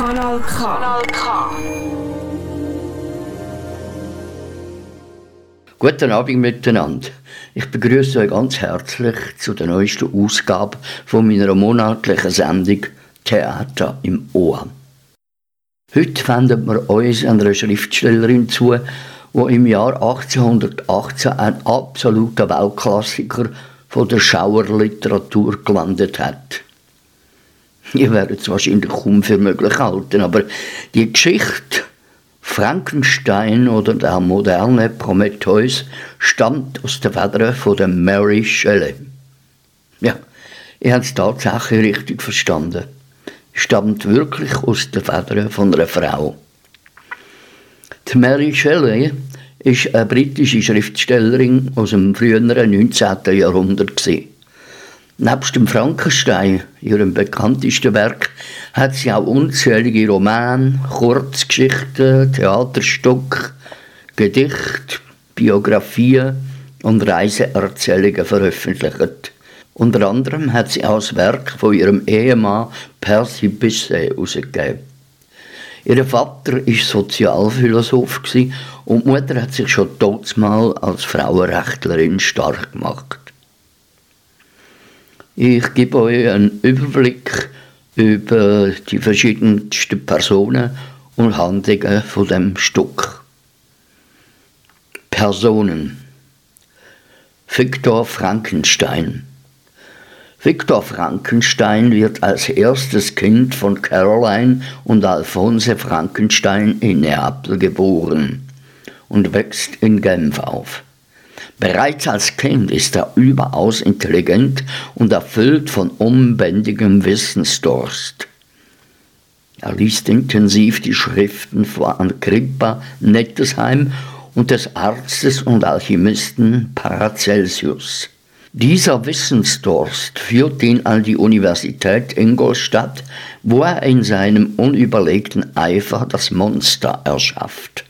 Kanal K. Kanal K. Guten Abend miteinander. Ich begrüße euch ganz herzlich zu der neuesten Ausgabe von meiner monatlichen Sendung Theater im Ohr. Heute wenden wir uns einer Schriftstellerin zu, die im Jahr 1818 ein absoluter Weltklassiker von der Schauerliteratur gelandet hat. Ihr werdet es wahrscheinlich kaum für möglich halten, aber die Geschichte Frankenstein oder der moderne Prometheus stammt aus der Feder von der Mary Shelley. Ja, ihr habt es tatsächlich richtig verstanden. Stammt wirklich aus der Feder von einer Frau. Die Mary Shelley ist eine britische Schriftstellerin aus dem früheren 19. Jahrhundert. Gewesen. Nebst dem Frankenstein, ihrem bekanntesten Werk, hat sie auch unzählige Romane, Kurzgeschichten, Theaterstücke, Gedichte, Biografien und Reiseerzählungen veröffentlicht. Unter anderem hat sie auch das Werk von ihrem Ehemann Percy Bisset herausgegeben. Ihr Vater war Sozialphilosoph und die Mutter hat sich schon mal als Frauenrechtlerin stark gemacht. Ich gebe euch einen Überblick über die verschiedensten Personen und Handlungen von dem Stück. Personen. Viktor Frankenstein. Viktor Frankenstein wird als erstes Kind von Caroline und Alphonse Frankenstein in Neapel geboren und wächst in Genf auf. Bereits als Kind ist er überaus intelligent und erfüllt von unbändigem Wissensdurst. Er liest intensiv die Schriften von Agrippa Nettesheim und des Arztes und Alchemisten Paracelsius. Dieser Wissensdurst führt ihn an die Universität Ingolstadt, wo er in seinem unüberlegten Eifer das Monster erschafft.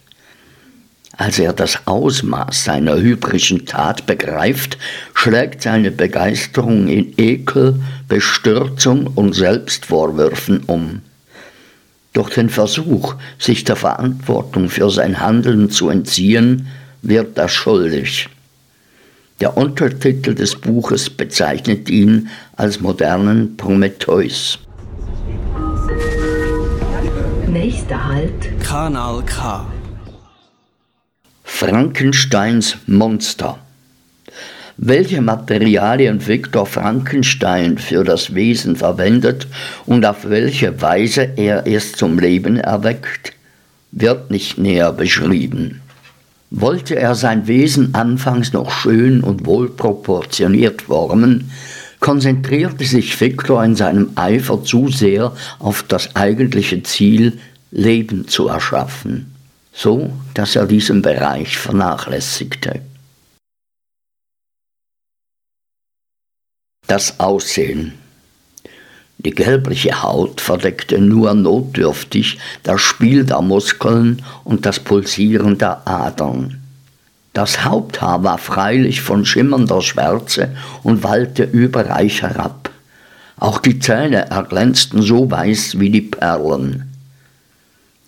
Als er das Ausmaß seiner hybrischen Tat begreift, schlägt seine Begeisterung in Ekel, Bestürzung und Selbstvorwürfen um. Durch den Versuch, sich der Verantwortung für sein Handeln zu entziehen, wird er schuldig. Der Untertitel des Buches bezeichnet ihn als modernen Prometheus. Nächster Halt. Kanal K. Frankensteins Monster. Welche Materialien Viktor Frankenstein für das Wesen verwendet und auf welche Weise er es zum Leben erweckt, wird nicht näher beschrieben. Wollte er sein Wesen anfangs noch schön und wohlproportioniert formen, konzentrierte sich Viktor in seinem Eifer zu sehr auf das eigentliche Ziel, Leben zu erschaffen so dass er diesen Bereich vernachlässigte. Das Aussehen. Die gelbliche Haut verdeckte nur notdürftig das Spiel der Muskeln und das Pulsieren der Adern. Das Haupthaar war freilich von schimmernder Schwärze und wallte überreich herab. Auch die Zähne erglänzten so weiß wie die Perlen.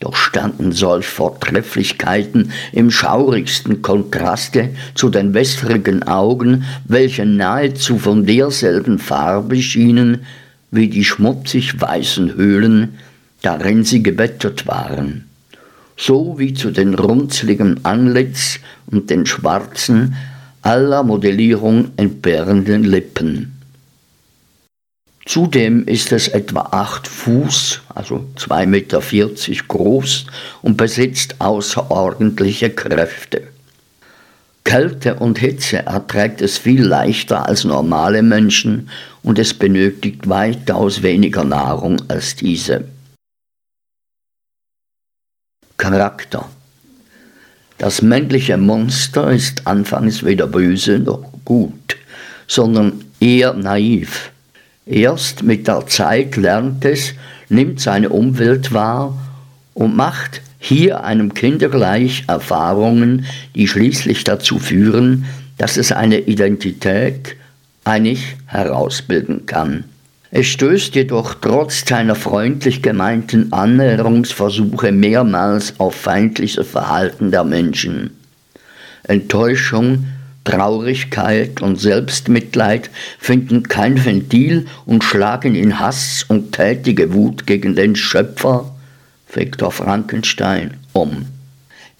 Doch standen solch Vortrefflichkeiten im schaurigsten Kontraste zu den wässrigen Augen, welche nahezu von derselben Farbe schienen wie die schmutzig weißen Höhlen, darin sie gebettet waren, so wie zu den runzligen Antlitz und den schwarzen, aller Modellierung entbehrenden Lippen. Zudem ist es etwa 8 Fuß, also 2,40 Meter groß und besitzt außerordentliche Kräfte. Kälte und Hitze erträgt es viel leichter als normale Menschen und es benötigt weitaus weniger Nahrung als diese. Charakter Das männliche Monster ist anfangs weder böse noch gut, sondern eher naiv. Erst mit der Zeit lernt es, nimmt seine Umwelt wahr und macht hier einem Kindergleich Erfahrungen, die schließlich dazu führen, dass es eine Identität einig herausbilden kann. Es stößt jedoch trotz seiner freundlich gemeinten Annäherungsversuche mehrmals auf feindliches Verhalten der Menschen. Enttäuschung, Traurigkeit und Selbstmitleid finden kein Ventil und schlagen in Hass und tätige Wut gegen den Schöpfer, Viktor Frankenstein, um.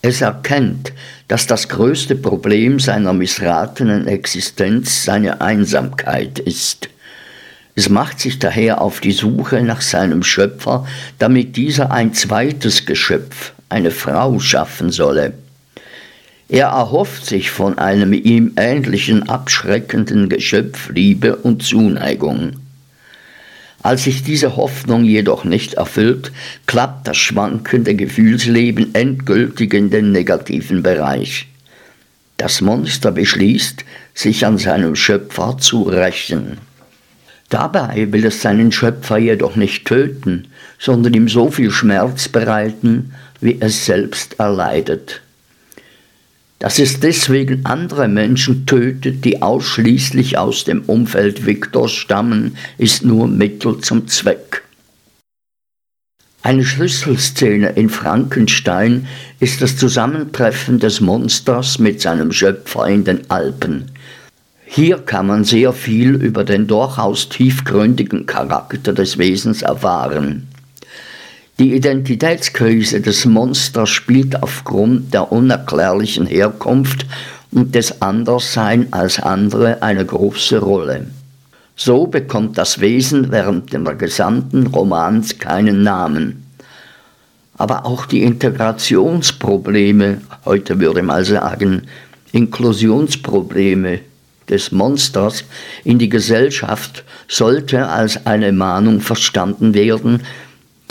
Es erkennt, dass das größte Problem seiner missratenen Existenz seine Einsamkeit ist. Es macht sich daher auf die Suche nach seinem Schöpfer, damit dieser ein zweites Geschöpf, eine Frau, schaffen solle. Er erhofft sich von einem ihm ähnlichen abschreckenden Geschöpf Liebe und Zuneigung. Als sich diese Hoffnung jedoch nicht erfüllt, klappt das schwankende Gefühlsleben endgültig in den negativen Bereich. Das Monster beschließt, sich an seinem Schöpfer zu rächen. Dabei will es seinen Schöpfer jedoch nicht töten, sondern ihm so viel Schmerz bereiten, wie es selbst erleidet. Dass es deswegen andere Menschen tötet, die ausschließlich aus dem Umfeld Viktors stammen, ist nur Mittel zum Zweck. Eine Schlüsselszene in Frankenstein ist das Zusammentreffen des Monsters mit seinem Schöpfer in den Alpen, hier kann man sehr viel über den durchaus tiefgründigen Charakter des Wesens erfahren. Die Identitätskrise des Monsters spielt aufgrund der unerklärlichen Herkunft und des Anderssein als andere eine große Rolle. So bekommt das Wesen während des gesamten Romans keinen Namen. Aber auch die Integrationsprobleme, heute würde man sagen Inklusionsprobleme, des Monsters in die Gesellschaft sollte als eine Mahnung verstanden werden,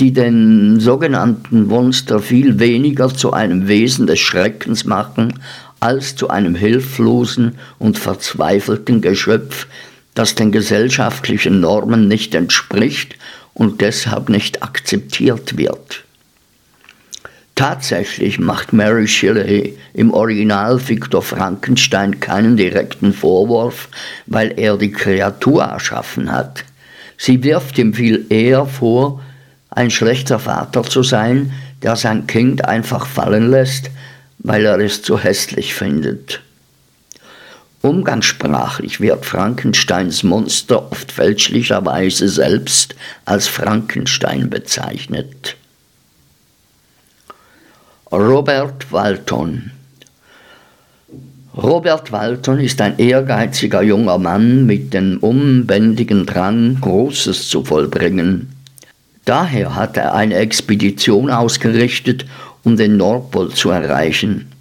die den sogenannten Monster viel weniger zu einem Wesen des Schreckens machen, als zu einem hilflosen und verzweifelten Geschöpf, das den gesellschaftlichen Normen nicht entspricht und deshalb nicht akzeptiert wird. Tatsächlich macht Mary Shelley im Original Victor Frankenstein keinen direkten Vorwurf, weil er die Kreatur erschaffen hat. Sie wirft ihm viel eher vor, ein schlechter Vater zu sein, der sein Kind einfach fallen lässt, weil er es zu hässlich findet. Umgangssprachlich wird Frankensteins Monster oft fälschlicherweise selbst als Frankenstein bezeichnet. Robert Walton. Robert Walton ist ein ehrgeiziger junger Mann mit dem unbändigen Drang, Großes zu vollbringen. Daher hat er eine Expedition ausgerichtet, um den Nordpol zu erreichen.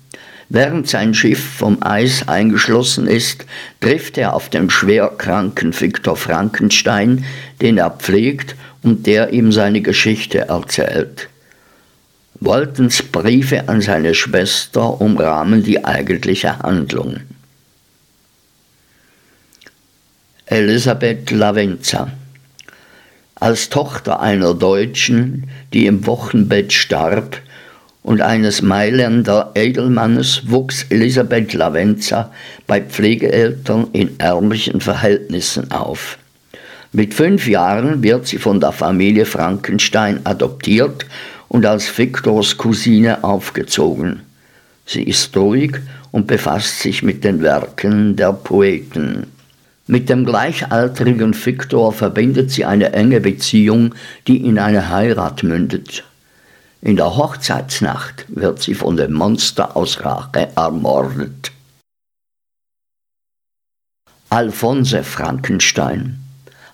Während sein Schiff vom Eis eingeschlossen ist, trifft er auf den schwerkranken Viktor Frankenstein, den er pflegt und der ihm seine Geschichte erzählt. Waltons Briefe an seine Schwester umrahmen die eigentliche Handlung. Elisabeth Lavenza als Tochter einer Deutschen, die im Wochenbett starb, und eines Mailänder Edelmannes wuchs Elisabeth Lavenza bei Pflegeeltern in ärmlichen Verhältnissen auf. Mit fünf Jahren wird sie von der Familie Frankenstein adoptiert und als Viktors Cousine aufgezogen. Sie ist ruhig und befasst sich mit den Werken der Poeten. Mit dem gleichaltrigen Viktor verbindet sie eine enge Beziehung, die in eine Heirat mündet. In der Hochzeitsnacht wird sie von dem Monster aus Rache ermordet. Alphonse Frankenstein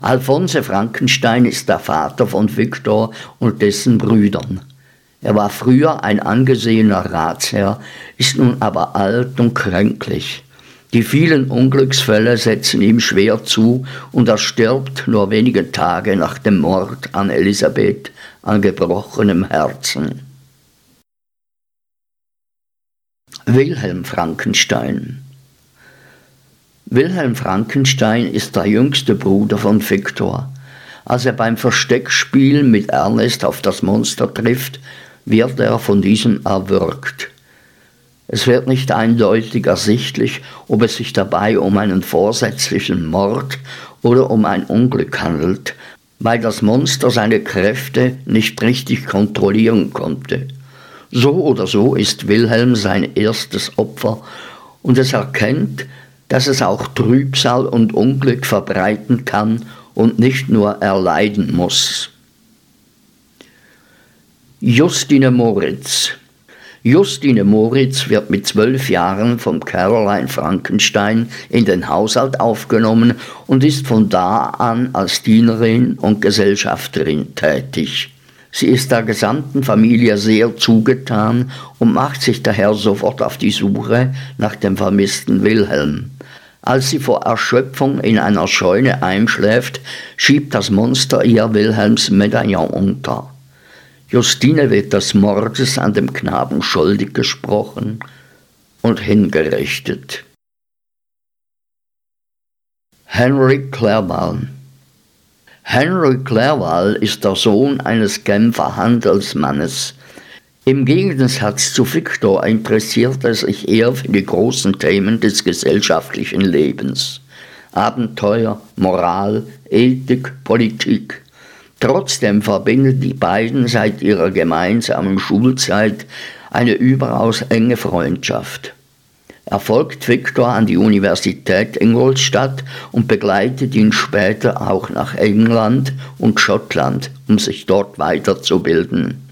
Alphonse Frankenstein ist der Vater von Viktor und dessen Brüdern. Er war früher ein angesehener Ratsherr, ist nun aber alt und kränklich. Die vielen Unglücksfälle setzen ihm schwer zu und er stirbt nur wenige Tage nach dem Mord an Elisabeth an gebrochenem Herzen. Wilhelm Frankenstein Wilhelm Frankenstein ist der jüngste Bruder von Viktor. Als er beim Versteckspiel mit Ernest auf das Monster trifft, wird er von diesem erwürgt. Es wird nicht eindeutig ersichtlich, ob es sich dabei um einen vorsätzlichen Mord oder um ein Unglück handelt. weil das Monster seine Kräfte nicht richtig kontrollieren konnte. So oder so ist Wilhelm sein erstes Opfer und es erkennt, dass es auch Trübsal und Unglück verbreiten kann und nicht nur erleiden muss. Justine Moritz Justine Moritz wird mit zwölf Jahren vom Caroline Frankenstein in den Haushalt aufgenommen und ist von da an als Dienerin und Gesellschafterin tätig. Sie ist der gesamten Familie sehr zugetan und macht sich daher sofort auf die Suche nach dem vermissten Wilhelm. Als sie vor Erschöpfung in einer Scheune einschläft, schiebt das Monster ihr Wilhelms Medaillon unter. Justine wird des Mordes an dem Knaben schuldig gesprochen und hingerichtet. Henry Clerval Henry Clerval ist der Sohn eines Genfer Handelsmannes. Im Gegensatz zu Victor interessiert er sich eher für die großen Themen des gesellschaftlichen Lebens. Abenteuer, Moral, Ethik, Politik. Trotzdem verbindet die beiden seit ihrer gemeinsamen Schulzeit eine überaus enge Freundschaft. Er folgt Victor an die Universität Ingolstadt und begleitet ihn später auch nach England und Schottland, um sich dort weiterzubilden.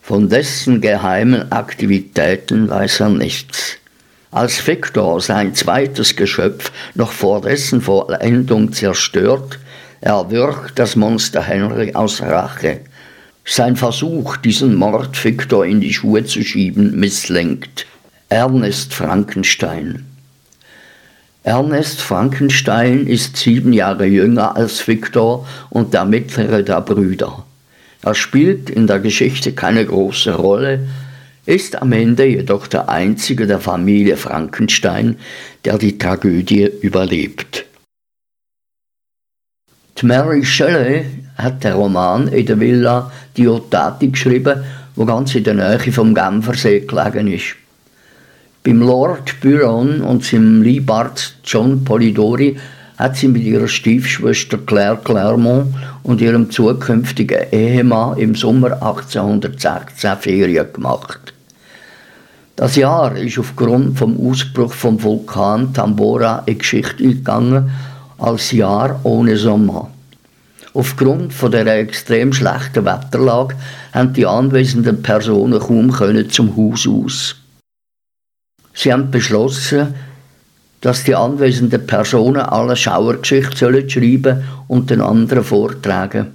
Von dessen geheimen Aktivitäten weiß er nichts. Als Victor sein zweites Geschöpf noch vor dessen Vollendung zerstört, erwürgt das Monster Henry aus Rache. Sein Versuch, diesen Mord Victor in die Schuhe zu schieben, misslingt. Ernest Frankenstein Ernest Frankenstein ist sieben Jahre jünger als Victor und der mittlere der Brüder. Er spielt in der Geschichte keine große Rolle, ist am Ende jedoch der einzige der Familie Frankenstein, der die Tragödie überlebt. Die Mary Shelley hat den Roman in der Villa Diotati geschrieben, wo ganz in der Nähe vom Genfersee gelegen ist. Beim Lord Byron und seinem Liebart John Polidori hat sie mit ihrer Stiefschwester Claire Clermont und ihrem zukünftigen Ehemann im Sommer 1816 Ferien gemacht. Das Jahr ist aufgrund vom Ausbruch vom Vulkan Tambora in Geschichte eingegangen als Jahr ohne Sommer. Aufgrund von der extrem schlechten Wetterlage haben die anwesenden Personen kaum können zum Haus aus. Sie haben beschlossen, dass die anwesenden Personen alle Schauergeschichten schreiben und den anderen vortragen.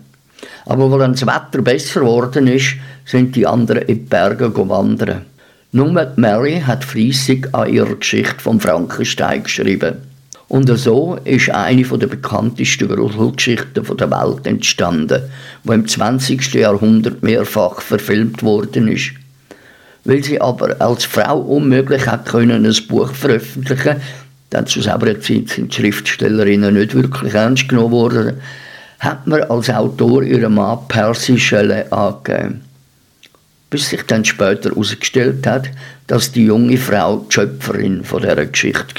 Aber als das Wetter besser geworden ist, sind die anderen in die Berge wandern. Nur Mary hat fleissig an ihrer Geschichte vom Frankenstein geschrieben. Und so ist eine der bekanntesten Gruselgeschichten der Welt entstanden, die im 20. Jahrhundert mehrfach verfilmt worden ist. Weil sie aber als Frau unmöglich hat können ein Buch veröffentlichen, denn zu selber Zeit sind Schriftstellerinnen nicht wirklich ernst genommen worden, hat man als Autor ihren Mann Percy Shelley angegeben. Bis sich dann später herausgestellt hat, dass die junge Frau die Schöpferin von dieser Geschichte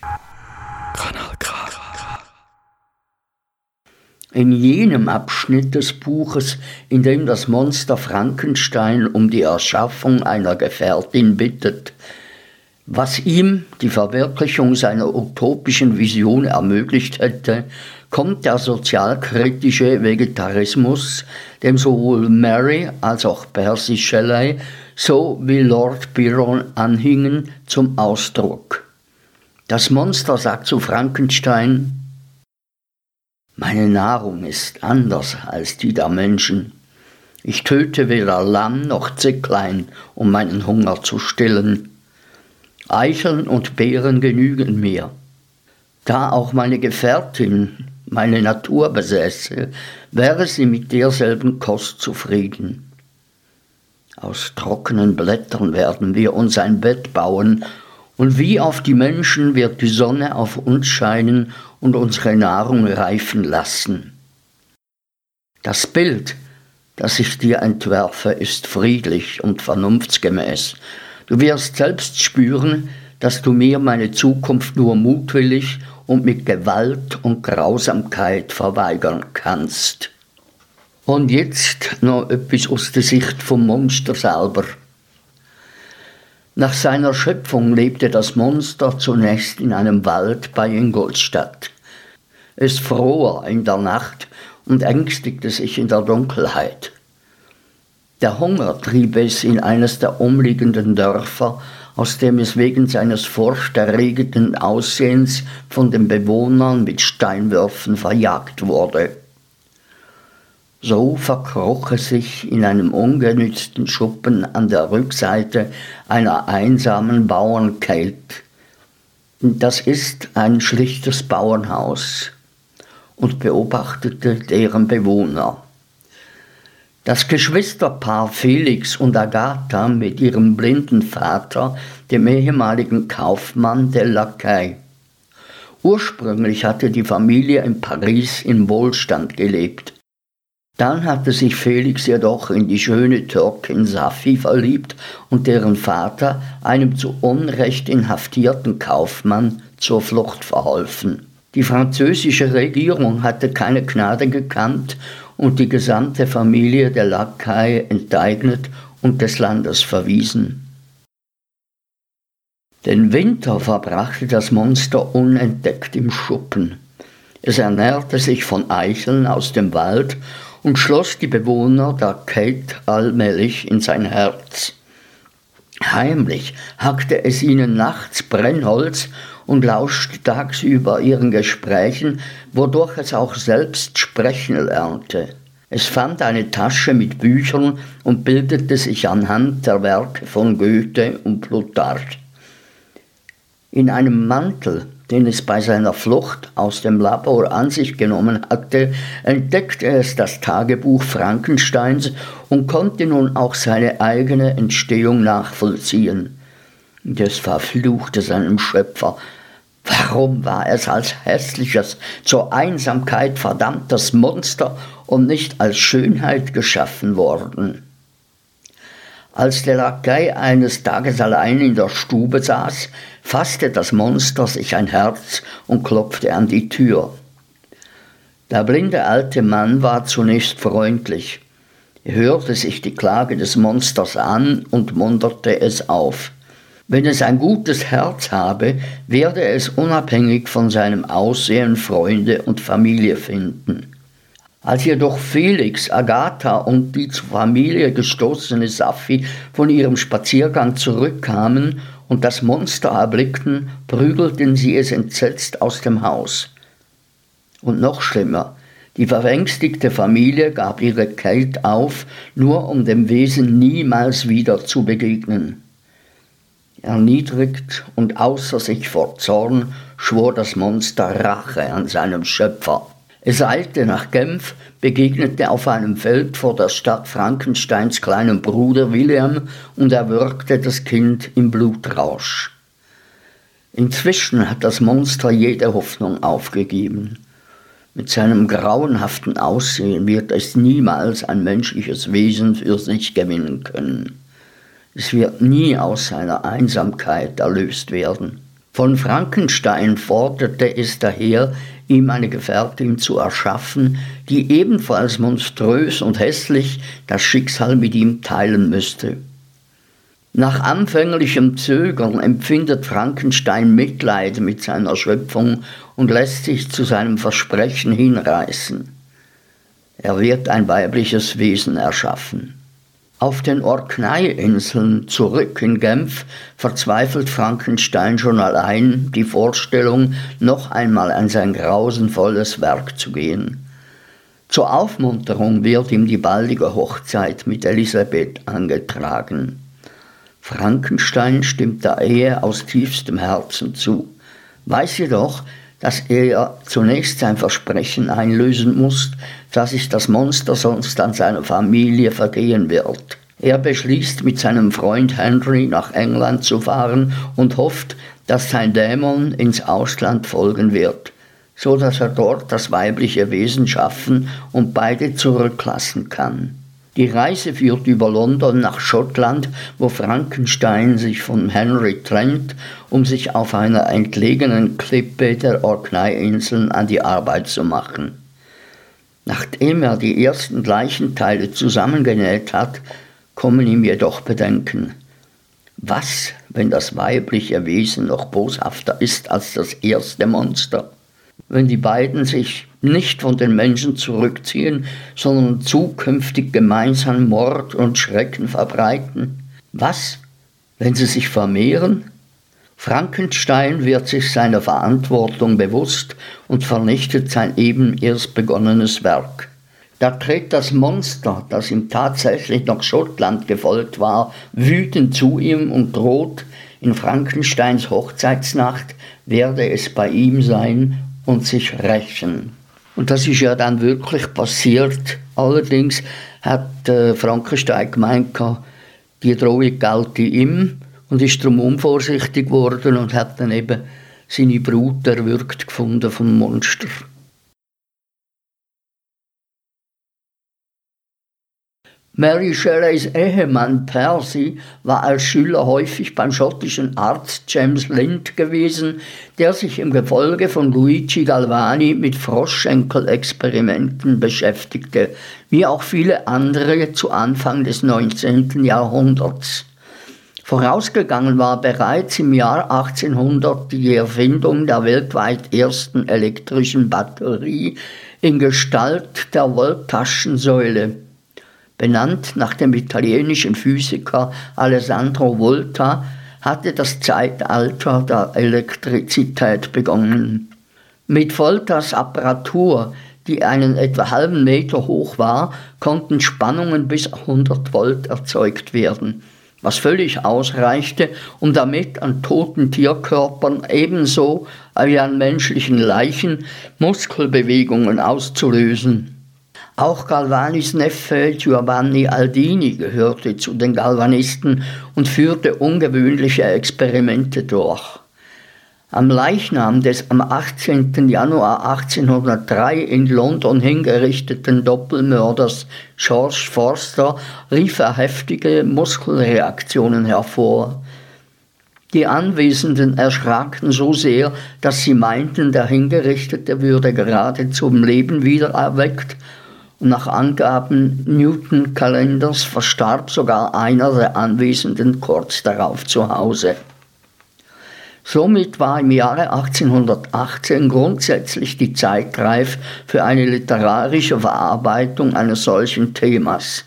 war. Kanal K. In jenem Abschnitt des Buches, in dem das Monster Frankenstein um die Erschaffung einer Gefährtin bittet, was ihm die Verwirklichung seiner utopischen Vision ermöglicht hätte, kommt der sozialkritische Vegetarismus, dem sowohl Mary als auch Percy Shelley so wie Lord Byron anhingen, zum Ausdruck. Das Monster sagt zu Frankenstein, meine Nahrung ist anders als die der Menschen. Ich töte weder Lamm noch Zicklein, um meinen Hunger zu stillen. Eicheln und Beeren genügen mir. Da auch meine Gefährtin meine Natur besäße, wäre sie mit derselben Kost zufrieden. Aus trockenen Blättern werden wir uns ein Bett bauen und wie auf die Menschen wird die Sonne auf uns scheinen und unsere Nahrung reifen lassen. Das Bild, das ich dir entwerfe, ist friedlich und vernunftsgemäß. Du wirst selbst spüren, dass du mir meine Zukunft nur mutwillig und mit Gewalt und Grausamkeit verweigern kannst. Und jetzt noch etwas aus der Sicht vom Monster selber. Nach seiner Schöpfung lebte das Monster zunächst in einem Wald bei Ingolstadt. Es fror in der Nacht und ängstigte sich in der Dunkelheit. Der Hunger trieb es in eines der umliegenden Dörfer, aus dem es wegen seines furchterregenden Aussehens von den Bewohnern mit Steinwürfen verjagt wurde. So verkroch es sich in einem ungenützten Schuppen an der Rückseite einer einsamen Bauernkelb. Das ist ein schlichtes Bauernhaus und beobachtete deren Bewohner. Das Geschwisterpaar Felix und Agatha mit ihrem blinden Vater, dem ehemaligen Kaufmann der Lacaille. Ursprünglich hatte die Familie in Paris in Wohlstand gelebt. Dann hatte sich Felix jedoch in die schöne Türkin Safi verliebt und deren Vater, einem zu Unrecht inhaftierten Kaufmann, zur Flucht verholfen. Die französische Regierung hatte keine Gnade gekannt und die gesamte Familie der Lakai enteignet und des Landes verwiesen. Den Winter verbrachte das Monster unentdeckt im Schuppen. Es ernährte sich von Eicheln aus dem Wald und schloss die Bewohner der Kate allmählich in sein Herz. Heimlich hackte es ihnen nachts Brennholz und lauschte tagsüber ihren Gesprächen, wodurch es auch selbst sprechen lernte. Es fand eine Tasche mit Büchern und bildete sich anhand der Werke von Goethe und Plutarch. In einem Mantel, den es bei seiner Flucht aus dem Labor an sich genommen hatte, entdeckte es das Tagebuch Frankensteins und konnte nun auch seine eigene Entstehung nachvollziehen. Das verfluchte seinem Schöpfer. Warum war es als hässliches, zur Einsamkeit verdammtes Monster und nicht als Schönheit geschaffen worden? Als der Lakai eines Tages allein in der Stube saß, fasste das Monster sich ein Herz und klopfte an die Tür. Der blinde alte Mann war zunächst freundlich. Er hörte sich die Klage des Monsters an und munterte es auf. Wenn es ein gutes Herz habe, werde es unabhängig von seinem Aussehen Freunde und Familie finden. Als jedoch Felix, Agatha und die zur Familie gestoßene Safi von ihrem Spaziergang zurückkamen und das Monster erblickten, prügelten sie es entsetzt aus dem Haus. Und noch schlimmer, die verängstigte Familie gab ihre Kälte auf, nur um dem Wesen niemals wieder zu begegnen. Erniedrigt und außer sich vor Zorn schwor das Monster Rache an seinem Schöpfer. Es eilte nach Genf, begegnete auf einem Feld vor der Stadt Frankensteins kleinem Bruder William und erwürgte das Kind im Blutrausch. Inzwischen hat das Monster jede Hoffnung aufgegeben. Mit seinem grauenhaften Aussehen wird es niemals ein menschliches Wesen für sich gewinnen können. Es wird nie aus seiner Einsamkeit erlöst werden. Von Frankenstein forderte es daher, ihm eine Gefährtin zu erschaffen, die ebenfalls monströs und hässlich das Schicksal mit ihm teilen müsste. Nach anfänglichem Zögern empfindet Frankenstein Mitleid mit seiner Schöpfung und lässt sich zu seinem Versprechen hinreißen. Er wird ein weibliches Wesen erschaffen. Auf den Orkney-Inseln zurück in Genf verzweifelt Frankenstein schon allein die Vorstellung, noch einmal an sein grausenvolles Werk zu gehen. Zur Aufmunterung wird ihm die baldige Hochzeit mit Elisabeth angetragen. Frankenstein stimmt der Ehe aus tiefstem Herzen zu, weiß jedoch, dass er zunächst sein Versprechen einlösen muss, dass sich das Monster sonst an seiner Familie vergehen wird. Er beschließt, mit seinem Freund Henry nach England zu fahren und hofft, dass sein Dämon ins Ausland folgen wird, so dass er dort das weibliche Wesen schaffen und beide zurücklassen kann. Die Reise führt über London nach Schottland, wo Frankenstein sich von Henry trennt, um sich auf einer entlegenen Klippe der Orkney-Inseln an die Arbeit zu machen. Nachdem er die ersten Leichenteile zusammengenäht hat, kommen ihm jedoch Bedenken. Was, wenn das weibliche Wesen noch boshafter ist als das erste Monster? Wenn die beiden sich nicht von den Menschen zurückziehen, sondern zukünftig gemeinsam Mord und Schrecken verbreiten? Was, wenn sie sich vermehren? Frankenstein wird sich seiner Verantwortung bewusst und vernichtet sein eben erst begonnenes Werk. Da tritt das Monster, das ihm tatsächlich nach Schottland gefolgt war, wütend zu ihm und droht, in Frankensteins Hochzeitsnacht werde es bei ihm sein und sich rächen. Und das ist ja dann wirklich passiert. Allerdings hat äh, Frankenstein gemeint, die Drohung gelte ihm und ist darum unvorsichtig geworden und hat dann eben seine Brut erwürgt gefunden vom Monster. Mary Shelleys Ehemann Percy war als Schüler häufig beim schottischen Arzt James Lind gewesen, der sich im Gefolge von Luigi Galvani mit Froschschenkel-Experimenten beschäftigte, wie auch viele andere zu Anfang des 19. Jahrhunderts. Vorausgegangen war bereits im Jahr 1800 die Erfindung der weltweit ersten elektrischen Batterie in Gestalt der Voltaschensäule benannt nach dem italienischen Physiker Alessandro Volta, hatte das Zeitalter der Elektrizität begonnen. Mit Voltas Apparatur, die einen etwa halben Meter hoch war, konnten Spannungen bis 100 Volt erzeugt werden, was völlig ausreichte, um damit an toten Tierkörpern ebenso wie an menschlichen Leichen Muskelbewegungen auszulösen. Auch Galvanis Neffe Giovanni Aldini gehörte zu den Galvanisten und führte ungewöhnliche Experimente durch. Am Leichnam des am 18. Januar 1803 in London hingerichteten Doppelmörders George Forster rief er heftige Muskelreaktionen hervor. Die Anwesenden erschraken so sehr, dass sie meinten, der Hingerichtete würde gerade zum Leben wiedererweckt nach Angaben Newton-Kalenders verstarb sogar einer der Anwesenden kurz darauf zu Hause. Somit war im Jahre 1818 grundsätzlich die Zeit reif für eine literarische Verarbeitung eines solchen Themas.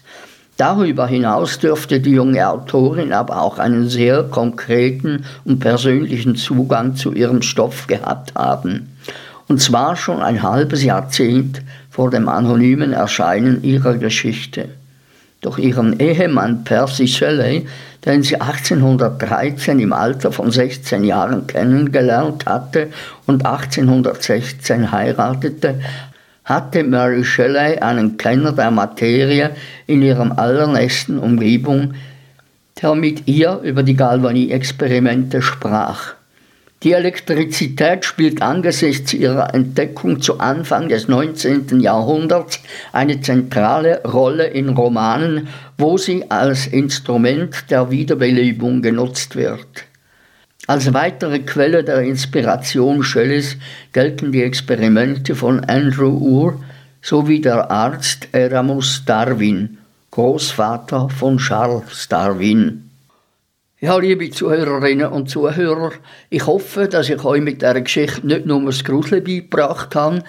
Darüber hinaus dürfte die junge Autorin aber auch einen sehr konkreten und persönlichen Zugang zu ihrem Stoff gehabt haben. Und zwar schon ein halbes Jahrzehnt vor dem anonymen Erscheinen ihrer Geschichte. Doch ihren Ehemann Percy Shelley, den sie 1813 im Alter von 16 Jahren kennengelernt hatte und 1816 heiratete, hatte Mary Shelley einen Kenner der Materie in ihrem allernächsten Umgebung, der mit ihr über die Galvanie-Experimente sprach. Die Elektrizität spielt angesichts ihrer Entdeckung zu Anfang des 19. Jahrhunderts eine zentrale Rolle in Romanen, wo sie als Instrument der Wiederbelebung genutzt wird. Als weitere Quelle der Inspiration Shelleys gelten die Experimente von Andrew Ur sowie der Arzt Eramus Darwin, Großvater von Charles Darwin. Ja, liebe Zuhörerinnen und Zuhörer, ich hoffe, dass ich euch mit dieser Geschichte nicht nur das Gruseln beigebracht habe,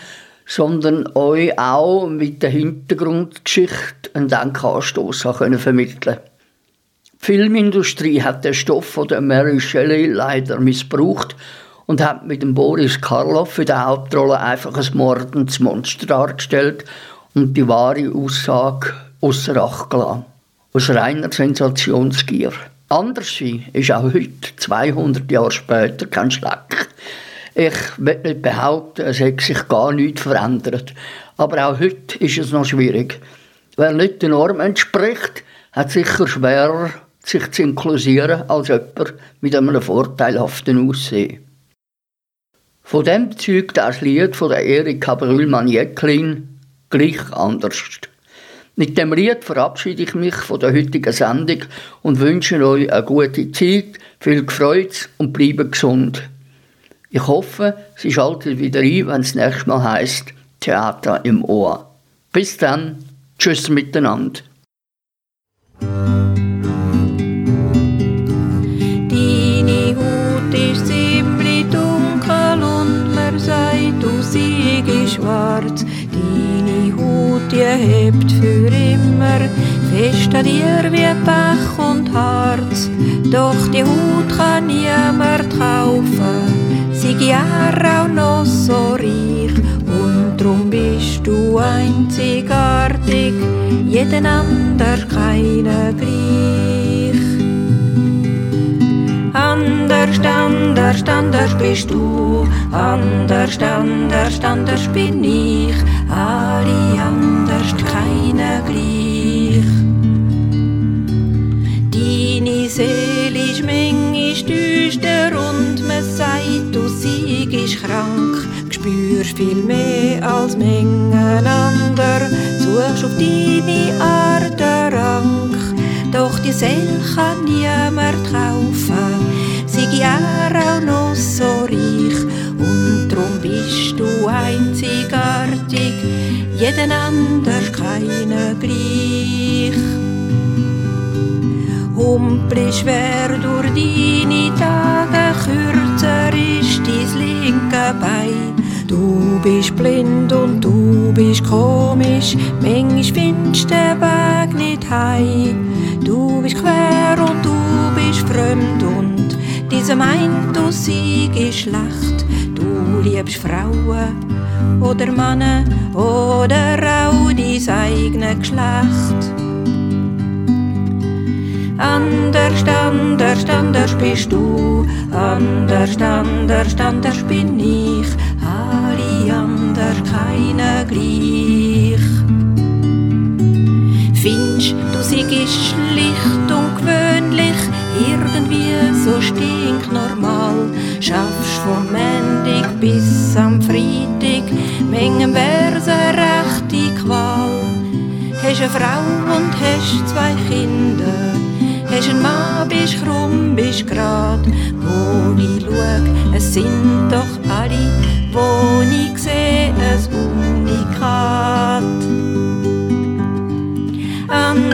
sondern euch auch mit der Hintergrundgeschichte einen Denkanstoss können vermitteln Die Filmindustrie hat den Stoff von der Mary Shelley leider missbraucht und hat mit dem Boris Karloff für die Hauptrolle einfach ein mordendes Monster dargestellt und die wahre Aussage außer Acht gelassen. Aus reiner Sensationsgier. Anders ist auch heute, 200 Jahre später, kein Schleck. Ich will nicht behaupten, es hat sich gar nichts verändert. Aber auch heute ist es noch schwierig. Wer nicht den Norm entspricht, hat sicher schwerer, sich zu inklusieren als jemand mit einem vorteilhaften Aussehen. Von dem zeugt das Lied von der Erika Brühlmann-Jäcklin gleich anders. Mit dem Lied verabschiede ich mich von der heutigen Sendung und wünsche euch eine gute Zeit, viel Freude und bleibe gesund. Ich hoffe, Sie schalten wieder ein, wenn es nächstes Mal heißt Theater im Ohr. Bis dann, tschüss miteinander. Deine Haut ist ziemlich dunkel und man sagt, du siegst schwarz. Hebt für immer fest an dir wie Pech und Harz. Doch die Haut kann niemand kaufen, sie ja auch noch so reich. Und drum bist du einzigartig, jeden anders keiner gleich. Anders, anders, anders bist du, anders, anders, anders bin ich, alle anders, keiner gleich. Deine Seele ist manchmal düster und man sagt, du siegst krank, spürst viel mehr als Mengen ander, suchst auf deine Art einen Rang, doch die Seele kann niemand kaufen, sie ja auch noch so reich, drum bist du einzigartig, jeden anders keiner gleich. Humpel schwer durch deine Tage, kürzer ist dein linke Bein. Du bist blind und du bist komisch, manchmal findest den Weg nicht heim. Du bist quer und du bist fremd und diese meint, du siegst schlecht. Du liebst Frauen oder Männer oder auch dein eigenes Geschlecht. Anders, anders, anders bist du, anders, anders, anders bin ich, alle anders, keiner gleich. Findest du siehst schlicht und gewöhnlich, irgendwie so stinknormal, schaffst vom Montag bis am Freitag, Mengen wär's eine rechte Qual. Hast eine Frau und hast zwei Kinder, Hast einen Mann, bist krumm, bist grad. Wo ich schau, es sind doch alle, wo ich seh, ein Unikat.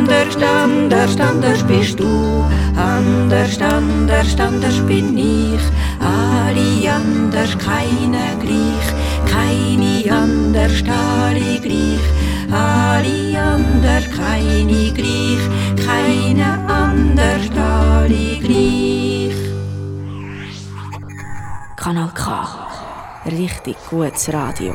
Anders, anders, anders bist du, anders, anders, anders bin ich. Alle anders, keine gleich, keine anders, alle gleich. Alle anders, keine gleich, keine anders, alle gleich. Kanal K. Richtig gutes Radio.